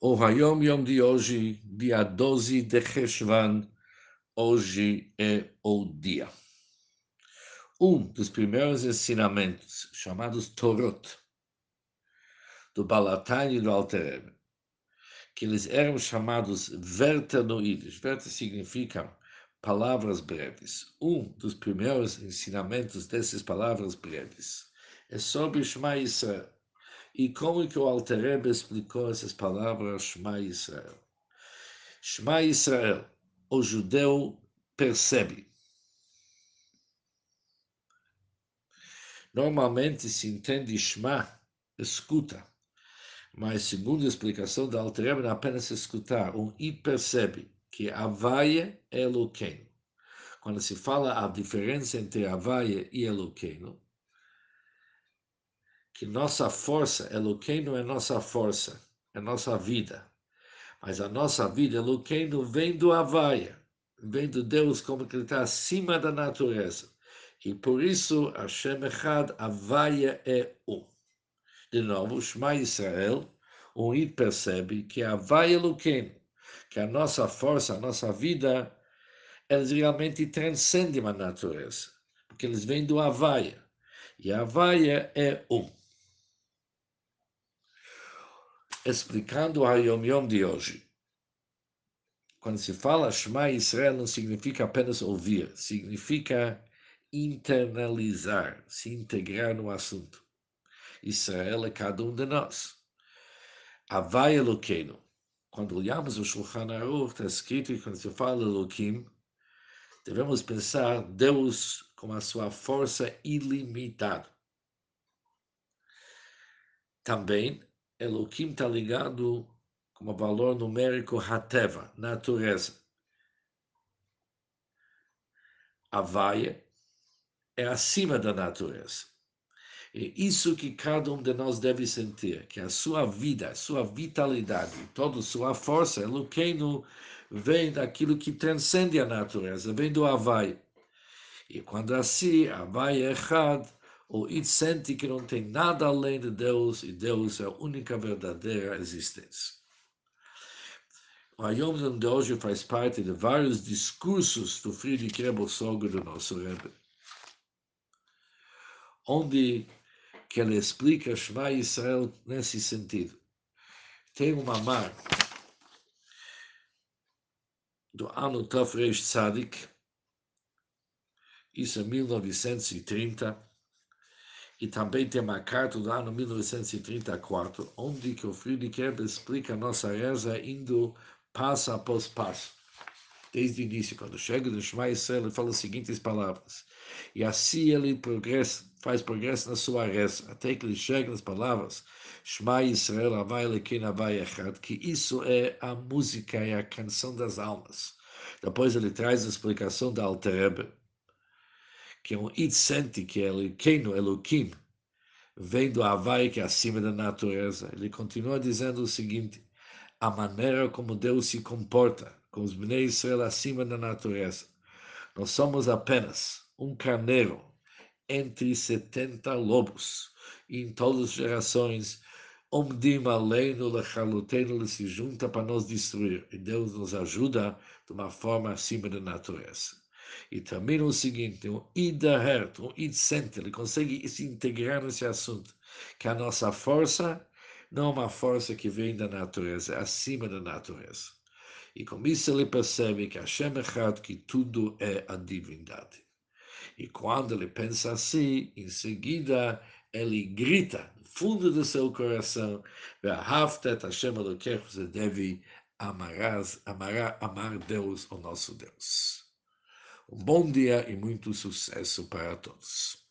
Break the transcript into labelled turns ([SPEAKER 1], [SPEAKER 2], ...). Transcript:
[SPEAKER 1] O Hayom Yom de hoje, dia 12 de Cheshvan, hoje é o dia. Um dos primeiros ensinamentos, chamados Torot, do Balatani e do Alter que eles eram chamados Vertanoides. Verta significa palavras breves. Um dos primeiros ensinamentos dessas palavras breves é sobre Shema Israel. E como que o Alter explicou essas palavras Shema Israel? Shema Israel, o judeu percebe. Normalmente se entende Shema, escuta. Mas, segundo a explicação da Alter Rebbe, apenas escutar, um e percebe que Havaia é Eloqueno. Quando se fala a diferença entre Havaia e Eloqueno, que nossa força, Eloqueno é nossa força, é nossa vida. Mas a nossa vida, Eloqueno, vem do Havaia, vem do Deus como que ele está acima da natureza. E por isso, Hashem Echad, Havaia é um. De novo, Shema Israel, o I percebe que Havaia Eloqueno, que a nossa força, a nossa vida, eles realmente transcendem a natureza, porque eles vêm do Havaia. E Havaia é um explicando o Yom Yom de hoje. Quando se fala Shema Israel, não significa apenas ouvir, significa internalizar, se integrar no assunto. Israel é cada um de nós. Havai Eloqueno. Quando olhamos o Shulchan Aruch, está escrito que quando se fala Eloquim, devemos pensar Deus com a sua força ilimitada. Também Elohim está ligado como valor numérico Hateva, natureza. Havaia é acima da natureza. É isso que cada um de nós deve sentir, que a sua vida, a sua vitalidade, toda a sua força, Eloqueno, vem daquilo que transcende a natureza, vem do Havaia. E quando assim, Havaia é errado, o It sente que não tem nada além de Deus e Deus é a única verdadeira existência. O Ayom de hoje faz parte de vários discursos do Friedrich Rebbe Sogro do nosso Rebbe, onde que ele explica Shema Israel nesse sentido. Tem uma marca do ano Tov Reish Tzadik, isso é 1930, e também tem uma carta do ano 1934, onde que o Friedrich Rebbe explica a nossa reza indo passo após passo. Desde o início, quando chega no Shema Israel, ele fala as seguintes palavras. E assim ele progressa, faz progresso na sua reza, até que ele chega nas palavras Shema Israel, Havai Lekin, Havai Echad, que isso é a música, é a canção das almas. Depois ele traz a explicação da Alter Rebbe, que é um Itzenti, que é Eloqueno, Eloquim, vem do Havaí, que é acima da natureza. Ele continua dizendo o seguinte, a maneira como Deus se comporta com os Bnei Israel acima da natureza. Nós somos apenas um carneiro entre 70 lobos, e em todas as gerações, Omdim Aleinu Lechalutenu, se junta para nos destruir, e Deus nos ajuda de uma forma acima da natureza. E termina o seguinte, um Idaher, um Id ele consegue se integrar nesse assunto, que a nossa força não é uma força que vem da natureza, é acima da natureza. E com isso ele percebe que Hashem Echad, que tudo é a divindade. E quando ele pensa assim, em seguida ele grita no fundo do seu coração, Hashem você deve amar, amar, amar Deus, o nosso Deus. Um bom dia e muito sucesso para todos.